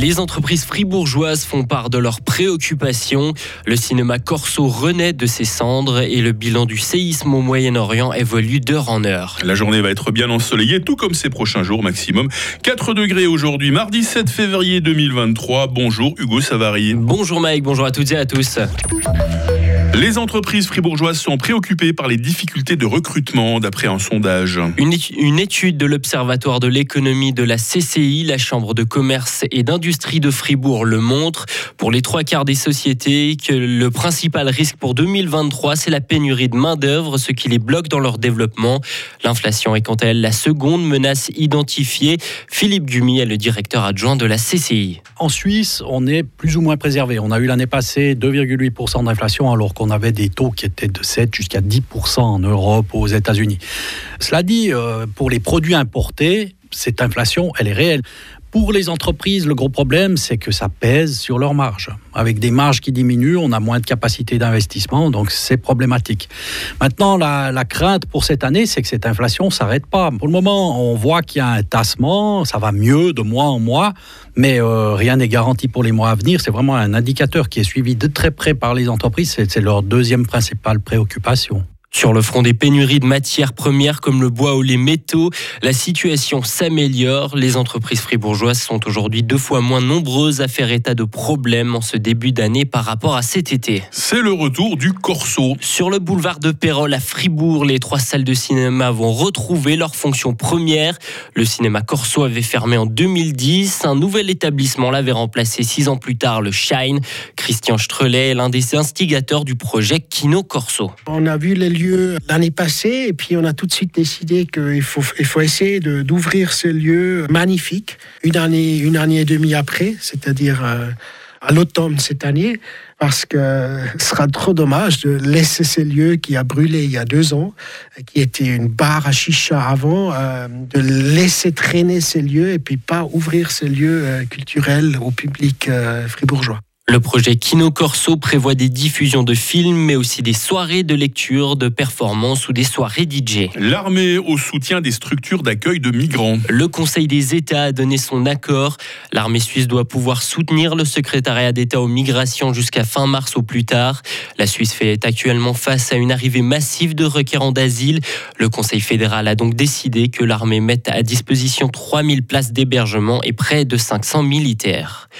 Les entreprises fribourgeoises font part de leurs préoccupations. Le cinéma Corso renaît de ses cendres et le bilan du séisme au Moyen-Orient évolue d'heure en heure. La journée va être bien ensoleillée, tout comme ces prochains jours maximum. 4 degrés aujourd'hui, mardi 7 février 2023. Bonjour Hugo Savary. Bonjour Mike, bonjour à toutes et à tous. Les entreprises fribourgeoises sont préoccupées par les difficultés de recrutement, d'après un sondage. Une, étude de l'Observatoire de l'économie de la CCI, la Chambre de commerce et d'industrie de Fribourg, le montre. Pour les trois quarts des sociétés, que le principal risque pour 2023, c'est la pénurie de main-d'œuvre, ce qui les bloque dans leur développement. L'inflation est quant à elle la seconde menace identifiée. Philippe Gumi est le directeur adjoint de la CCI. En Suisse, on est plus ou moins préservé. On a eu l'année passée 2,8% d'inflation alors qu'on avait des taux qui étaient de 7 jusqu'à 10% en Europe, aux États-Unis. Cela dit, euh, pour les produits importés, cette inflation, elle est réelle. Pour les entreprises, le gros problème, c'est que ça pèse sur leurs marges. Avec des marges qui diminuent, on a moins de capacité d'investissement, donc c'est problématique. Maintenant, la, crainte pour cette année, c'est que cette inflation ne s'arrête pas. Pour le moment, on voit qu'il y a un tassement, ça va mieux de mois en mois, mais euh, rien n'est garanti pour les mois à venir. C'est vraiment un indicateur qui est suivi de très près par les entreprises. C'est leur deuxième principale préoccupation. Sur le front des pénuries de matières premières comme le bois ou les métaux, la situation s'améliore. Les entreprises fribourgeoises sont aujourd'hui deux fois moins nombreuses à faire état de problèmes en ce début d'année par rapport à cet été. C'est le retour du Corso. Sur le boulevard de Pérol à Fribourg, les trois salles de cinéma vont retrouver leur fonction première. Le cinéma Corso avait fermé en 2010. Un nouvel établissement l'avait remplacé six ans plus tard, le Shine. Christian Strelet est l'un des instigateurs du projet Kino Corso. On a vu les l'année passée et puis on a tout de suite décidé qu'il faut, essayer d'ouvrir ce lieu magnifique une année, une année et demie après, c'est-à-dire euh, à l'automne cette année, parce que ce sera trop dommage de laisser ce lieu qui a brûlé il y a deux ans, qui était une bar à chicha avant, euh, de laisser traîner ces lieux et puis pas ouvrir ce lieu euh, culturel au public fribourgeois. Le projet Kino Corso prévoit des diffusions de films, mais aussi des soirées de lecture, de performances ou des soirées DJ. L'armée au soutien des structures d'accueil de migrants. Le Conseil des États a donné son accord. L'armée suisse doit pouvoir soutenir le secrétariat d'État aux migrations jusqu'à fin mars au plus tard. La Suisse fait actuellement face à une arrivée massive de requérants d'asile. Le Conseil fédéral a donc décidé que l'armée mette à disposition 3000 places d'hébergement et près de 500 militaires.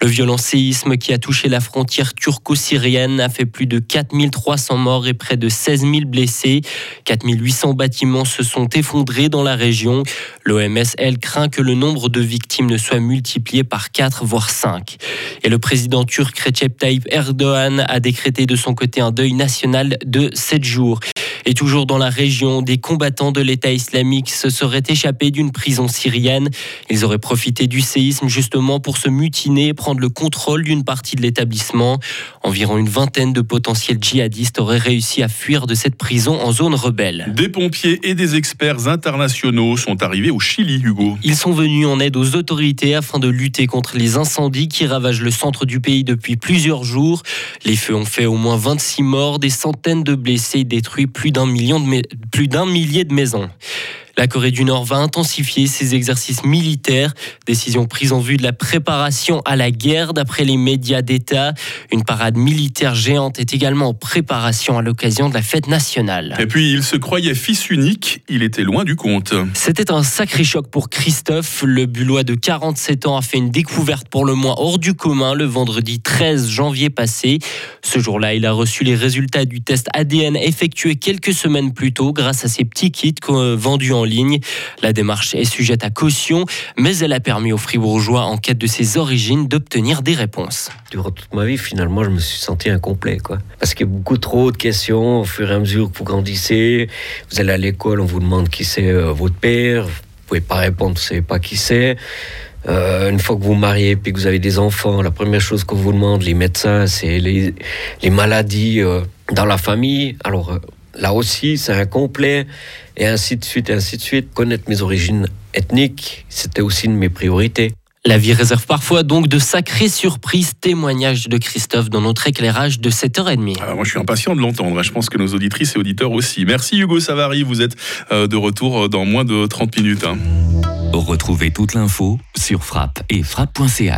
Le violent séisme qui a touché la frontière turco-syrienne a fait plus de 4300 morts et près de 16 000 blessés. 4800 bâtiments se sont effondrés dans la région. L'OMS, elle, craint que le nombre de victimes ne soit multiplié par 4 voire 5. Et le président turc Recep Tayyip Erdogan a décrété de son côté un deuil national de 7 jours. Et toujours dans la région, des combattants de l'État islamique se seraient échappés d'une prison syrienne. Ils auraient profité du séisme justement pour se mutiner et prendre le contrôle d'une partie de l'établissement. Environ une vingtaine de potentiels djihadistes auraient réussi à fuir de cette prison en zone rebelle. Des pompiers et des experts internationaux sont arrivés au Chili, Hugo. Ils sont venus en aide aux autorités afin de lutter contre les incendies qui ravagent le centre du pays depuis plusieurs jours. Les feux ont fait au moins 26 morts, des centaines de blessés et détruit plus plus d'un millier de maisons. La Corée du Nord va intensifier ses exercices militaires, décision prise en vue de la préparation à la guerre d'après les médias d'État. Une parade militaire géante est également en préparation à l'occasion de la fête nationale. Et puis il se croyait fils unique, il était loin du compte. C'était un sacré choc pour Christophe. Le Bulois de 47 ans a fait une découverte pour le moins hors du commun le vendredi 13 janvier passé. Ce jour-là, il a reçu les résultats du test ADN effectué quelques semaines plus tôt grâce à ses petits kits vendus en ligne. La démarche est sujette à caution, mais elle a permis aux Fribourgeois en quête de ses origines d'obtenir des réponses. Durant toute ma vie, finalement, je me suis senti incomplet, quoi. Parce qu'il y a beaucoup trop de questions au fur et à mesure que vous grandissez. Vous allez à l'école, on vous demande qui c'est euh, votre père. Vous pouvez pas répondre, vous savez pas qui c'est. Euh, une fois que vous mariez puis que vous avez des enfants, la première chose qu'on vous demande, les médecins, c'est les, maladies euh, dans la famille. Alors, là aussi, c'est incomplet, et ainsi de suite, et ainsi de suite. Connaître mes origines ethniques, c'était aussi une de mes priorités. La vie réserve parfois donc de sacrées surprises. Témoignage de Christophe dans notre éclairage de 7h30. Ah, moi, je suis impatient de l'entendre. Je pense que nos auditrices et auditeurs aussi. Merci Hugo Savary. Vous êtes euh, de retour dans moins de 30 minutes. hein. Retrouvez toute l'info sur frappe et frappe.ch.